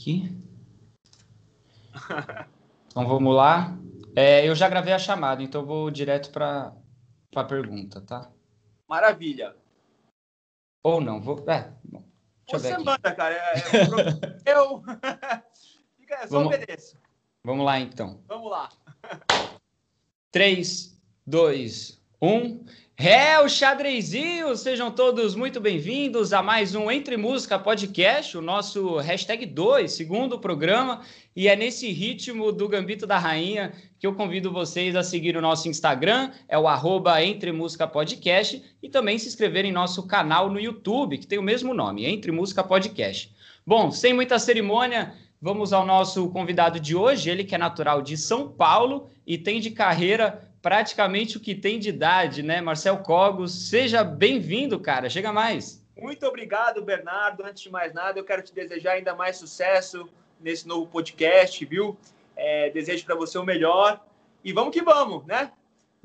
aqui. Então vamos lá. É, eu já gravei a chamada, então vou direto para a pergunta, tá? Maravilha. Ou não, vou. É, bom, Você manda, cara. É, é, eu. Fica, só vamos, obedeço. Vamos lá, então. Vamos lá. 3, 2, 1. É, o xadrezinho! Sejam todos muito bem-vindos a mais um Entre Música Podcast, o nosso hashtag 2, segundo programa. E é nesse ritmo do Gambito da Rainha que eu convido vocês a seguir o nosso Instagram, é o arroba Entre Música Podcast, e também se inscrever em nosso canal no YouTube, que tem o mesmo nome, Entre Música Podcast. Bom, sem muita cerimônia, vamos ao nosso convidado de hoje, ele que é natural de São Paulo e tem de carreira praticamente o que tem de idade, né? Marcel Cogos, seja bem-vindo, cara. Chega mais. Muito obrigado, Bernardo. Antes de mais nada, eu quero te desejar ainda mais sucesso nesse novo podcast, viu? É, desejo para você o melhor. E vamos que vamos, né?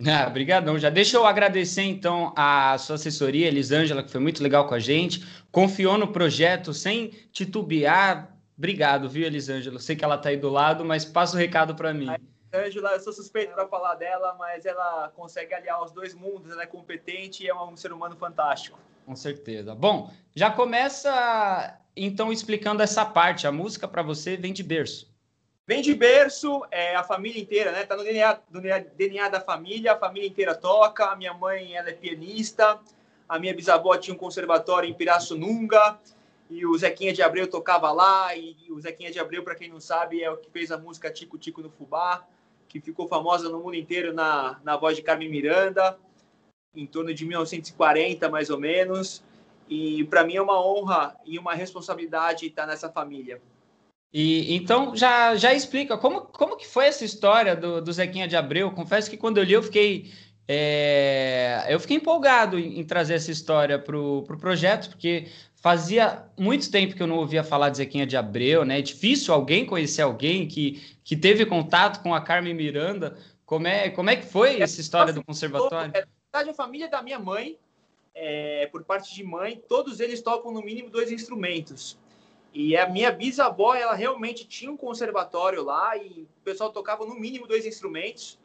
Ah, obrigadão. Já deixa eu agradecer então a sua assessoria, Elisângela, que foi muito legal com a gente, confiou no projeto sem titubear. Obrigado, viu, Elisângela? Sei que ela tá aí do lado, mas passa o recado para mim. Ângela, eu sou suspeito para falar dela, mas ela consegue aliar os dois mundos, ela é competente e é um ser humano fantástico. Com certeza. Bom, já começa então explicando essa parte. A música para você vem de berço. Vem de berço, é a família inteira, né? Tá no DNA, no DNA da família, a família inteira toca. A minha mãe, ela é pianista. A minha bisavó tinha um conservatório em Pirassununga e o Zequinha de Abreu tocava lá. E o Zequinha de Abreu, para quem não sabe, é o que fez a música Tico Tico no Fubá que ficou famosa no mundo inteiro na, na voz de Carmen Miranda, em torno de 1940, mais ou menos. E para mim é uma honra e uma responsabilidade estar nessa família. E então já, já explica como, como que foi essa história do, do Zequinha de Abreu. Confesso que quando eu li eu fiquei é, eu fiquei empolgado em, em trazer essa história para o pro projeto, porque Fazia muito tempo que eu não ouvia falar de Zequinha de Abreu, né? É difícil alguém conhecer alguém que, que teve contato com a Carmen Miranda. Como é, como é que foi essa história do conservatório? É, a família da minha mãe, é, por parte de mãe, todos eles tocam no mínimo dois instrumentos. E a minha bisavó, ela realmente tinha um conservatório lá e o pessoal tocava no mínimo dois instrumentos.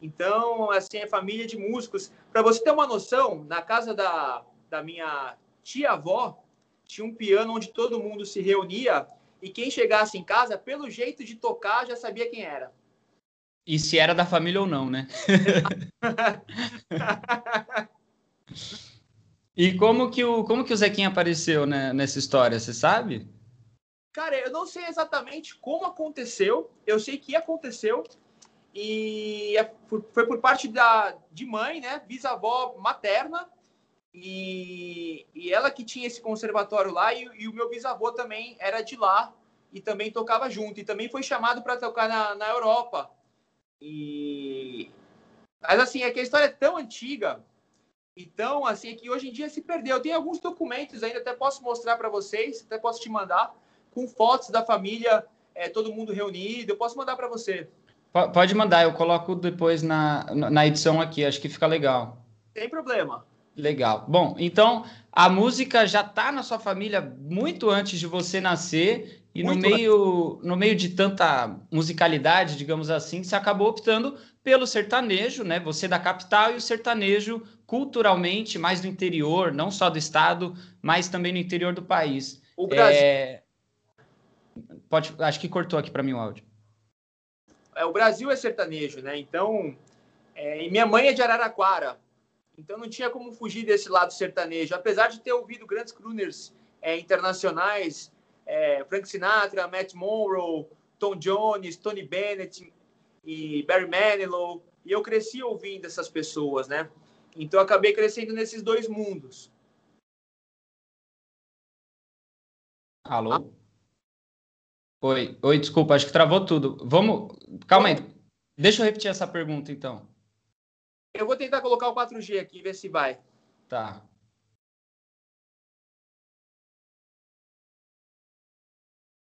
Então, assim, é família de músicos. Para você ter uma noção, na casa da, da minha tia-avó, tinha um piano onde todo mundo se reunia e quem chegasse em casa, pelo jeito de tocar, já sabia quem era. E se era da família ou não, né? e como que o como que o Zequinha apareceu né, nessa história, você sabe? Cara, eu não sei exatamente como aconteceu. Eu sei que aconteceu e é foi por parte da de mãe, né, bisavó materna e, e ela que tinha esse conservatório lá, e, e, o meu bisavô também era de lá e também tocava junto. E também foi chamado para tocar na, na Europa. E... Mas assim, é que a história é tão antiga, então assim, é que hoje em dia se perdeu. Tem alguns documentos ainda, até posso mostrar para vocês, até posso te mandar, com fotos da família, é, todo mundo reunido. Eu posso mandar para você. Pode mandar, eu coloco depois na, na edição aqui, acho que fica legal. Sem problema. Legal. Bom, então a música já está na sua família muito antes de você nascer e no meio, no meio de tanta musicalidade, digamos assim, você acabou optando pelo sertanejo, né? Você da capital e o sertanejo culturalmente mais do interior, não só do estado, mas também no interior do país. O Brasil. É... Pode, acho que cortou aqui para mim o áudio. É, o Brasil é sertanejo, né? Então, é... e minha mãe é de Araraquara. Então não tinha como fugir desse lado sertanejo. Apesar de ter ouvido grandes crooners é, internacionais, é, Frank Sinatra, Matt Monroe, Tom Jones, Tony Bennett e Barry Manilow, e eu cresci ouvindo essas pessoas, né? Então eu acabei crescendo nesses dois mundos. Alô? Oi, oi, desculpa, acho que travou tudo. Vamos, calma aí. Deixa eu repetir essa pergunta então. Eu vou tentar colocar o 4G aqui, ver se vai. Tá.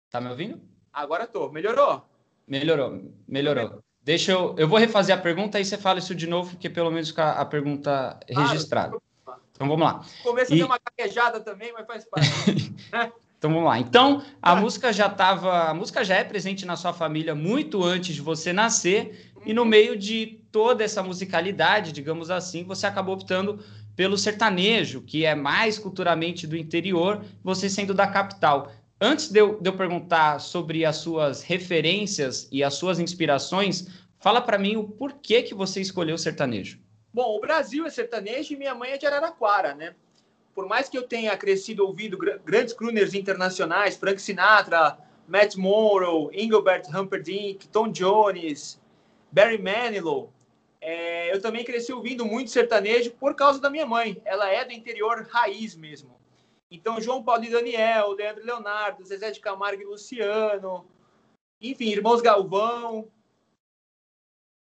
Tá me ouvindo? Agora tô. Melhorou? Melhorou, melhorou. Deixa eu. Eu vou refazer a pergunta e você fala isso de novo, porque pelo menos fica a pergunta registrada. então vamos lá. Começa e... a uma caquejada também, mas faz parte. Então vamos lá. Então a ah. música já estava, a música já é presente na sua família muito antes de você nascer e no meio de toda essa musicalidade, digamos assim, você acabou optando pelo sertanejo, que é mais culturalmente do interior, você sendo da capital. Antes de eu, de eu perguntar sobre as suas referências e as suas inspirações, fala para mim o porquê que você escolheu o sertanejo. Bom, o Brasil é sertanejo e minha mãe é de Araraquara, né? Por mais que eu tenha crescido ouvindo grandes crooners internacionais, Frank Sinatra, Matt Monroe, Engelbert Humperdinck, Tom Jones, Barry Manilow, é, eu também cresci ouvindo muito sertanejo por causa da minha mãe. Ela é do interior raiz mesmo. Então, João Paulo e Daniel, Leandro Leonardo, Zezé de Camargo e Luciano, enfim, Irmãos Galvão.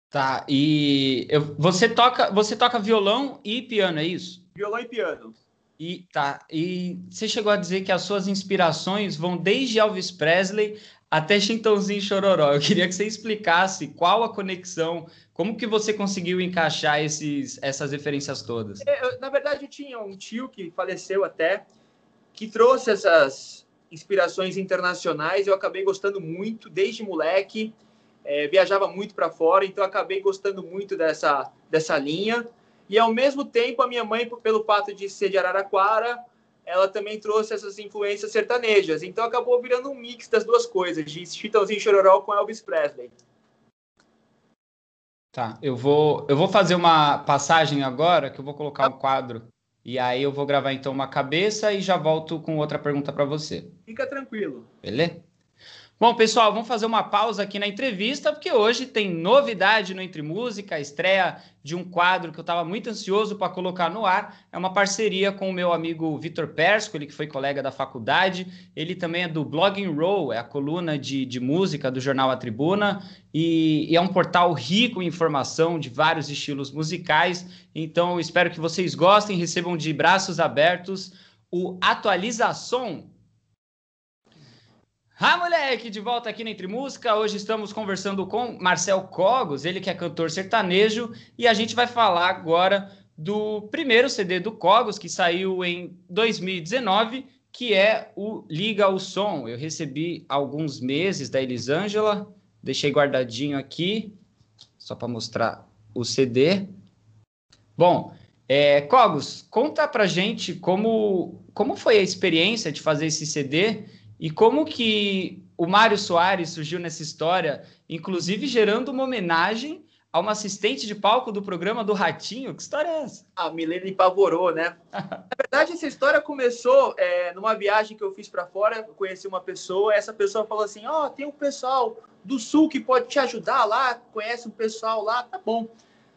Tá, e eu, você toca você toca violão e piano, é isso? Violão e piano. E tá, e você chegou a dizer que as suas inspirações vão desde Elvis Presley até Chintãozinho Chororó. Eu queria que você explicasse qual a conexão, como que você conseguiu encaixar esses, essas referências todas. É, eu, na verdade, eu tinha um tio que faleceu até, que trouxe essas inspirações internacionais. Eu acabei gostando muito desde moleque. É, viajava muito para fora, então acabei gostando muito dessa, dessa linha. E ao mesmo tempo, a minha mãe, pelo fato de ser de Araraquara, ela também trouxe essas influências sertanejas. Então acabou virando um mix das duas coisas, de Chitãozinho Chororó com Elvis Presley. Tá, eu vou, eu vou fazer uma passagem agora, que eu vou colocar tá. um quadro. E aí eu vou gravar então uma cabeça e já volto com outra pergunta para você. Fica tranquilo. Beleza? Bom, pessoal, vamos fazer uma pausa aqui na entrevista, porque hoje tem novidade no Entre Música, estreia de um quadro que eu estava muito ansioso para colocar no ar. É uma parceria com o meu amigo Vitor Persco, ele que foi colega da faculdade. Ele também é do Blogging Roll, é a coluna de, de música do jornal A Tribuna, e, e é um portal rico em informação de vários estilos musicais. Então, espero que vocês gostem, recebam de braços abertos o Atualização ah, moleque, de volta aqui na Entre Música. Hoje estamos conversando com Marcel Cogos, ele que é cantor sertanejo, e a gente vai falar agora do primeiro CD do Cogos, que saiu em 2019, que é o Liga o Som. Eu recebi alguns meses da Elisângela, deixei guardadinho aqui, só para mostrar o CD. Bom, é, Cogos, conta pra gente como, como foi a experiência de fazer esse CD e como que o Mário Soares surgiu nessa história, inclusive gerando uma homenagem a uma assistente de palco do programa do Ratinho? Que história é essa? A Milene pavorou, né? Na verdade, essa história começou é, numa viagem que eu fiz para fora. Eu conheci uma pessoa, essa pessoa falou assim: Ó, oh, tem um pessoal do Sul que pode te ajudar lá, conhece um pessoal lá, tá bom.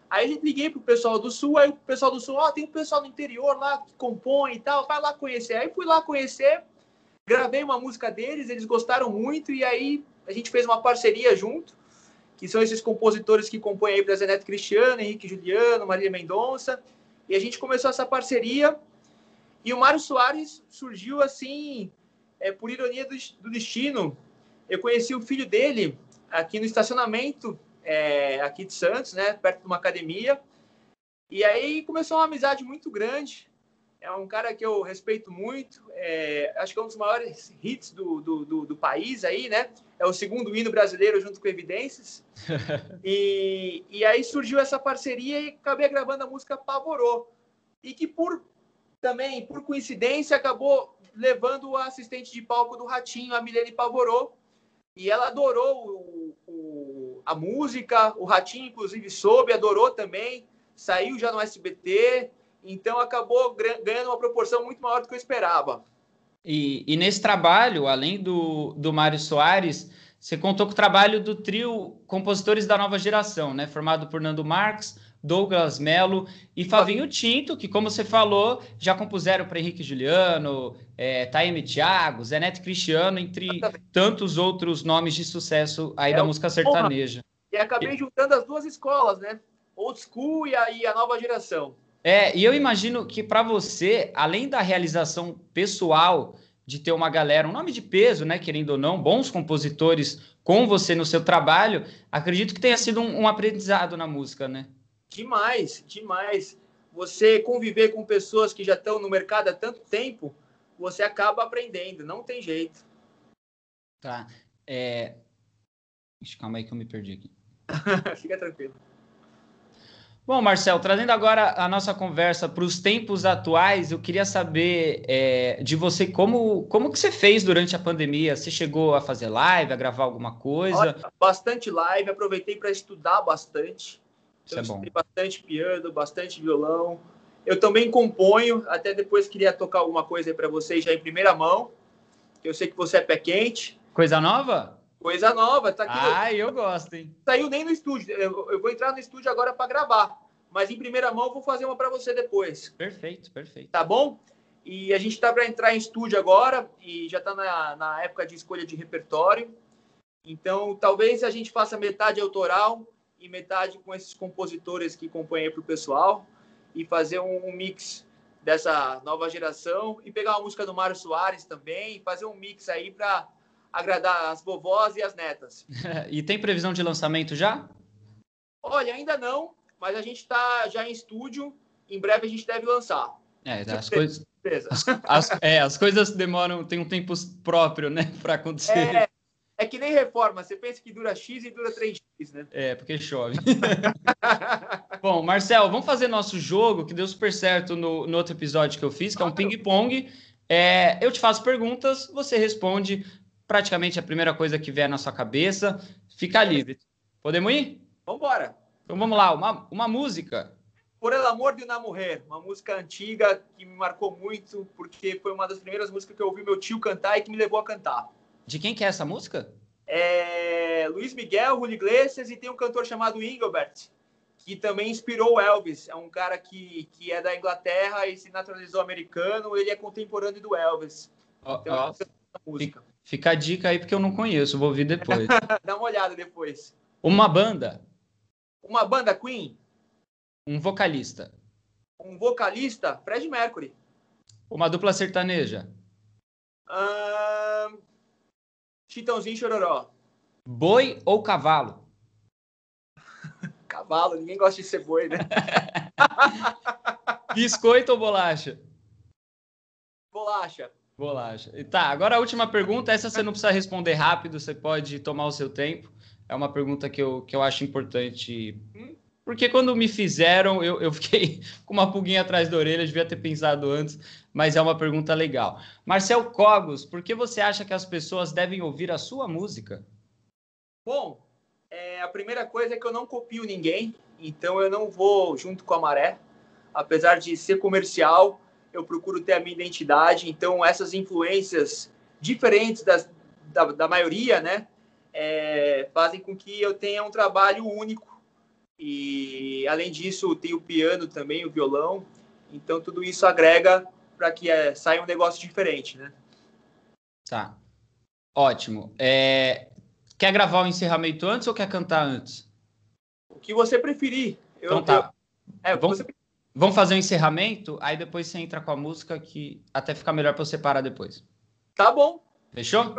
Aí eu liguei pro pessoal do Sul, aí o pessoal do Sul, ó, oh, tem um pessoal do interior lá que compõe e tal, vai lá conhecer. Aí fui lá conhecer, gravei uma música deles, eles gostaram muito e aí a gente fez uma parceria junto, que são esses compositores que compõem aí para Zeneto Cristiano, Henrique Juliano, Maria Mendonça, e a gente começou essa parceria e o Mário Soares surgiu assim, é, por ironia do, do destino. Eu conheci o filho dele aqui no estacionamento é, aqui de Santos, né, perto de uma academia. E aí começou uma amizade muito grande é um cara que eu respeito muito, é, acho que é um dos maiores hits do, do, do, do, país aí, né? É o segundo hino brasileiro junto com Evidências. e, e aí surgiu essa parceria e acabei gravando a música Pavorou. E que por também, por coincidência, acabou levando a assistente de palco do Ratinho, a Milene Pavorou. E ela adorou o, o, a música, o Ratinho, inclusive, soube, adorou também. Saiu já no SBT, então acabou ganhando uma proporção muito maior do que eu esperava. E, e nesse trabalho, além do, do Mário Soares, você contou com o trabalho do trio Compositores da Nova Geração, né? Formado por Nando Marques, Douglas Melo e Favinho Tinto, que, como você falou, já compuseram para Henrique Juliano, é, Taime Thiago, Zé Neto Cristiano, entre Exatamente. tantos outros nomes de sucesso aí é da música sertaneja. E acabei juntando as duas escolas, né? Old School e a, e a nova geração. É, e eu imagino que para você, além da realização pessoal de ter uma galera, um nome de peso, né, querendo ou não, bons compositores com você no seu trabalho, acredito que tenha sido um, um aprendizado na música, né? Demais, demais. Você conviver com pessoas que já estão no mercado há tanto tempo, você acaba aprendendo, não tem jeito. Tá. É... Calma aí que eu me perdi aqui. Fica tranquilo. Bom, Marcel, trazendo agora a nossa conversa para os tempos atuais, eu queria saber é, de você como, como que você fez durante a pandemia. Você chegou a fazer live, a gravar alguma coisa? Olha, bastante live, aproveitei para estudar bastante. Isso então, é bom. bastante piano, bastante violão. Eu também componho, até depois queria tocar alguma coisa aí para vocês já em primeira mão, eu sei que você é pé quente. Coisa nova? Coisa nova, tá aqui. Ah, eu gosto, hein? Saiu nem no estúdio. Eu, eu vou entrar no estúdio agora para gravar, mas em primeira mão eu vou fazer uma para você depois. Perfeito, perfeito. Tá bom? E a gente está para entrar em estúdio agora e já está na, na época de escolha de repertório. Então, talvez a gente faça metade autoral e metade com esses compositores que compõem para o pessoal e fazer um, um, mix dessa nova geração e pegar uma música do Mário Soares também fazer um mix aí para agradar as vovós e as netas. e tem previsão de lançamento já? Olha, ainda não, mas a gente está já em estúdio. Em breve a gente deve lançar. É, as coisas. As, as, é, as coisas demoram, tem um tempo próprio, né, para acontecer. É, é que nem reforma, você pensa que dura X e dura 3X, né? É, porque chove. Bom, Marcel, vamos fazer nosso jogo, que deu super certo no, no outro episódio que eu fiz, que é um ping-pong. É, eu te faço perguntas, você responde praticamente a primeira coisa que vier na sua cabeça. Fica livre. Podemos ir? Vamos embora. Então vamos lá, uma, uma música. Por El Amor de Una Mujer, uma música antiga que me marcou muito, porque foi uma das primeiras músicas que eu ouvi meu tio cantar e que me levou a cantar. De quem que é essa música? É Luiz Miguel, Julio Iglesias e tem um cantor chamado Engelbert, que também inspirou o Elvis. É um cara que, que é da Inglaterra e se naturalizou americano. Ele é contemporâneo do Elvis. Oh, então, oh. música. Fica a dica aí porque eu não conheço, vou ouvir depois. Dá uma olhada depois. Uma banda. Uma banda Queen. Um vocalista. Um vocalista, Fred Mercury. Uma dupla sertaneja. Um... Chitãozinho Chororó. Boi ou cavalo? cavalo, ninguém gosta de ser boi, né? Biscoito ou bolacha? Bolacha. Bolacha. Tá, agora a última pergunta, essa você não precisa responder rápido, você pode tomar o seu tempo. É uma pergunta que eu, que eu acho importante. Porque quando me fizeram, eu, eu fiquei com uma pulguinha atrás da orelha, devia ter pensado antes, mas é uma pergunta legal. Marcel Cogos, por que você acha que as pessoas devem ouvir a sua música? Bom, é, a primeira coisa é que eu não copio ninguém, então eu não vou junto com a maré. Apesar de ser comercial, eu procuro ter a minha identidade. Então, essas influências diferentes das, da, da maioria, né, é, fazem com que eu tenha um trabalho único. E, além disso, tem o piano também, o violão. Então, tudo isso agrega para que é, saia um negócio diferente, né? Tá. Ótimo. É... Quer gravar o encerramento antes ou quer cantar antes? O que você preferir. Eu, então tá. Eu... É, Vamos... Você Vamos fazer o um encerramento, aí depois você entra com a música que até fica melhor para você parar depois. Tá bom. Fechou?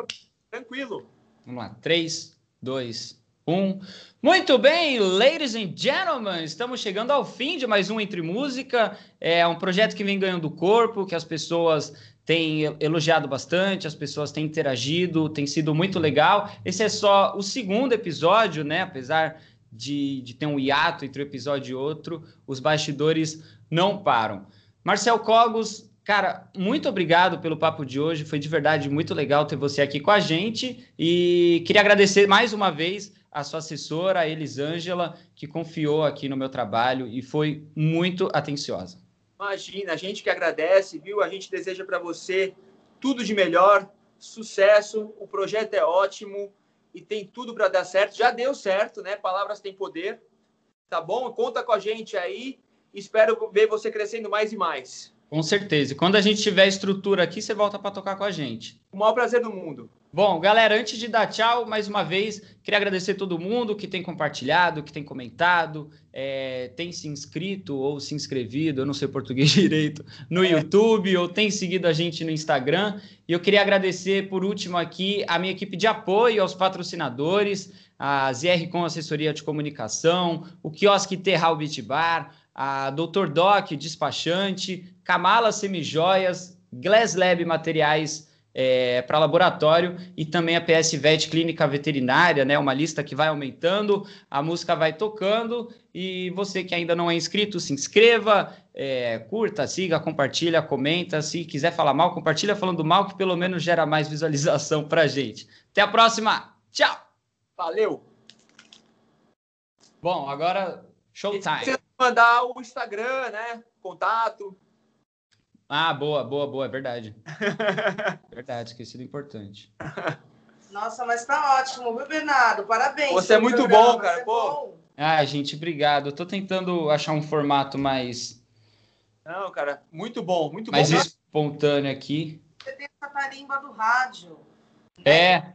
Tranquilo. Vamos lá. 3, 2, 1. Muito bem, ladies and gentlemen, estamos chegando ao fim de mais um Entre Música. É um projeto que vem ganhando corpo, que as pessoas têm elogiado bastante, as pessoas têm interagido, tem sido muito legal. Esse é só o segundo episódio, né? Apesar de, de ter um hiato entre um episódio e outro, os bastidores não param. Marcel Cogos, cara, muito obrigado pelo papo de hoje. Foi de verdade muito legal ter você aqui com a gente. E queria agradecer mais uma vez a sua assessora, a Elisângela, que confiou aqui no meu trabalho e foi muito atenciosa. Imagina, a gente que agradece, viu? A gente deseja para você tudo de melhor, sucesso. O projeto é ótimo e tem tudo para dar certo. Já deu certo, né? Palavras têm poder. Tá bom? Conta com a gente aí. Espero ver você crescendo mais e mais. Com certeza. E quando a gente tiver estrutura aqui, você volta para tocar com a gente. O maior prazer do mundo. Bom, galera, antes de dar tchau, mais uma vez, queria agradecer todo mundo que tem compartilhado, que tem comentado, é, tem se inscrito ou se inscrevido, eu não sei português direito, no é. YouTube ou tem seguido a gente no Instagram. E eu queria agradecer, por último, aqui a minha equipe de apoio, aos patrocinadores, a ZR com Assessoria de Comunicação, o Quiosque Terral Beat Bar, a Dr. Doc Despachante, Kamala Semijoias, Glass Lab Materiais é, para laboratório e também a PS Vet Clínica Veterinária, né? Uma lista que vai aumentando, a música vai tocando e você que ainda não é inscrito, se inscreva, é, curta, siga, compartilha, comenta. Se quiser falar mal, compartilha falando mal, que pelo menos gera mais visualização para gente. Até a próxima. Tchau. Valeu. Bom, agora showtime. Você mandar o Instagram, né? Contato. Ah, boa, boa, boa, é verdade. verdade, esquecido importante. Nossa, mas tá ótimo, viu, Bernardo? Parabéns. Você é muito programa, bom, cara. É Pô. Bom. Ah, gente, obrigado. Eu tô tentando achar um formato mais. Não, cara, muito bom, muito mais bom. Mais espontâneo aqui. Você tem essa tarimba do rádio. É.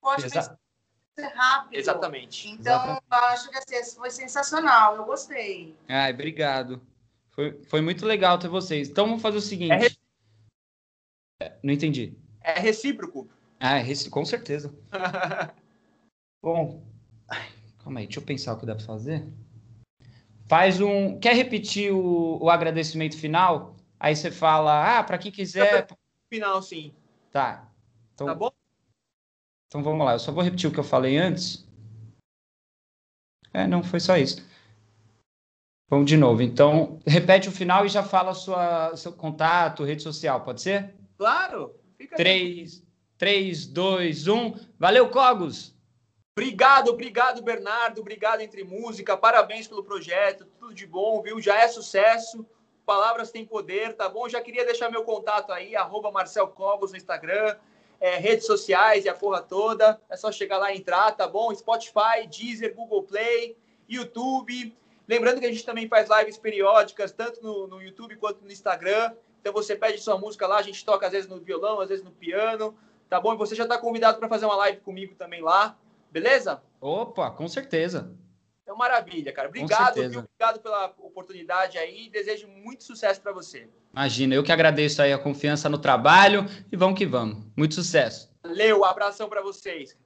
Pode Exa ser rápido. Exatamente. Então, Exatamente. acho que assim, foi sensacional. Eu gostei. Ai, obrigado. Foi, foi muito legal ter vocês. Então vamos fazer o seguinte. É re... É, não entendi. É recíproco. Ah, é rec... com certeza. Bom, calma aí, deixa eu pensar o que dá para fazer. Faz um. Quer repetir o, o agradecimento final? Aí você fala, ah, para quem quiser. Final, sim. Tá. Então, tá bom? Então vamos lá, eu só vou repetir o que eu falei antes. É, não, foi só isso. Vamos de novo. Então, repete o final e já fala sua, seu contato, rede social, pode ser? Claro. Fica 3, 3, 2, 1. Valeu, Cogos! Obrigado, obrigado, Bernardo. Obrigado Entre Música. Parabéns pelo projeto. Tudo de bom, viu? Já é sucesso. Palavras têm poder, tá bom? Já queria deixar meu contato aí, arroba Marcel Cogos no Instagram, é, redes sociais e a porra toda. É só chegar lá e entrar, tá bom? Spotify, Deezer, Google Play, YouTube. Lembrando que a gente também faz lives periódicas, tanto no, no YouTube quanto no Instagram. Então você pede sua música lá, a gente toca às vezes no violão, às vezes no piano, tá bom? E você já está convidado para fazer uma live comigo também lá, beleza? Opa, com certeza. Então, maravilha, cara. Obrigado, viu? Obrigado pela oportunidade aí. Desejo muito sucesso para você. Imagina, eu que agradeço aí a confiança no trabalho e vamos que vamos. Muito sucesso. Valeu, um abração para vocês.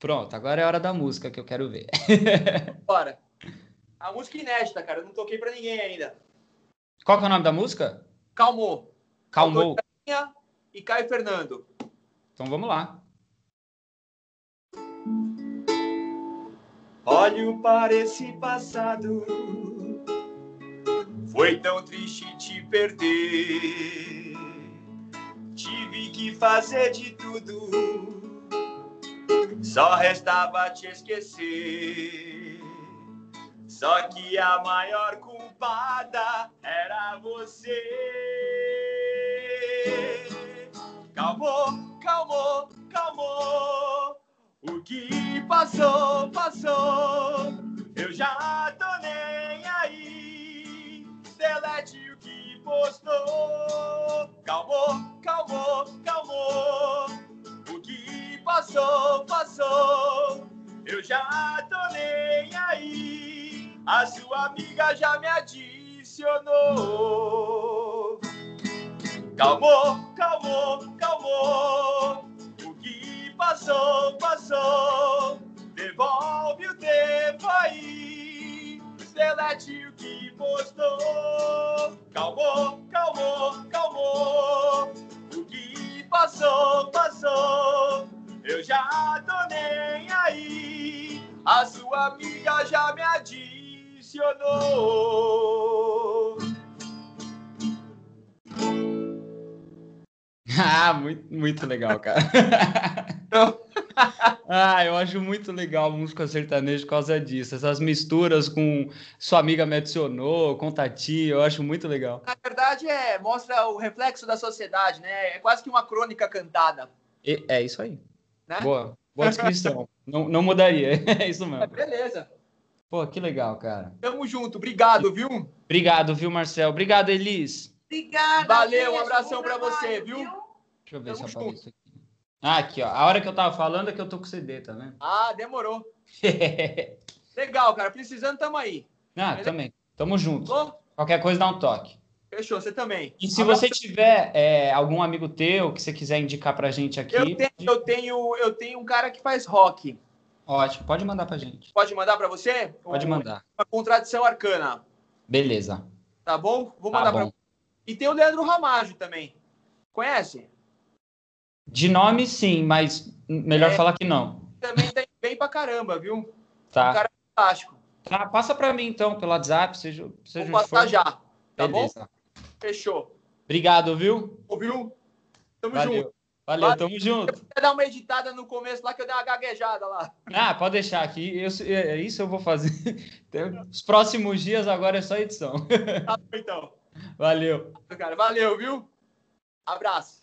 Pronto, agora é hora da música que eu quero ver. Bora. A música inédita, cara. Eu não toquei pra ninguém ainda. Qual que é o nome da música? Calmou. Calmou. E Caio Fernando. Então vamos lá. Olho para esse passado. Foi tão triste te perder. Tive que fazer de tudo. Só restava te esquecer. Só que a maior culpada era você. Calmou, calmou, calmou. O que passou, passou. Eu já tô nem aí. Delete o que postou. Calmou, calmou, calmou. O que passou, passou. Eu já tô nem aí. A sua amiga já me adicionou. Calmou, calmou, calmou. O que passou, passou. Devolve o tempo aí. Delete o que postou. Calmou, calmou, calmou. O que passou, passou. Eu já tô nem aí. A sua amiga já me adicionou funcionou. ah, muito, muito legal, cara. ah, eu acho muito legal música sertaneja por causa disso. Essas misturas com sua amiga me adicionou, com Tati, eu acho muito legal. Na verdade, é, mostra o reflexo da sociedade, né? É quase que uma crônica cantada. E, é isso aí. Né? Boa, boa descrição. não, não mudaria, é isso mesmo. É, beleza. Pô, que legal, cara. Tamo junto. Obrigado, viu? Obrigado, viu, Marcel? Obrigado, Elis. Obrigada. Valeu, um abração para você, viu? Deixa eu ver Tamo se aparece aqui. Ah, aqui, ó. A hora que eu tava falando é que eu tô com CD, tá vendo? Ah, demorou. legal, cara. Precisando, tamo aí. Ah, Beleza? também. Tamo junto. Qualquer coisa dá um toque. Fechou, você também. E se você tiver é, algum amigo teu que você quiser indicar pra gente aqui. Eu tenho, eu tenho, eu tenho um cara que faz rock. Ótimo, pode mandar pra gente. Pode mandar para você? Pode mandar. Uma contradição arcana. Beleza. Tá bom? Vou mandar tá para E tem o Leandro Ramagem também. Conhece? De nome, sim, mas melhor é, falar que não. Também tem bem pra caramba, viu? Tá. Um cara fantástico. Tá, passa para mim então, pelo WhatsApp, seja, seja Vou passar já, tá Beleza. bom? Fechou. Obrigado, viu? Ouviu? Tamo Valeu. junto. Valeu, Valeu, tamo junto. Eu dar uma editada no começo lá, que eu dei uma gaguejada lá. Ah, pode deixar aqui. Eu, é, isso eu vou fazer. Os próximos dias agora é só edição. Tá bom, então. Valeu. Cara, valeu, viu? Abraço.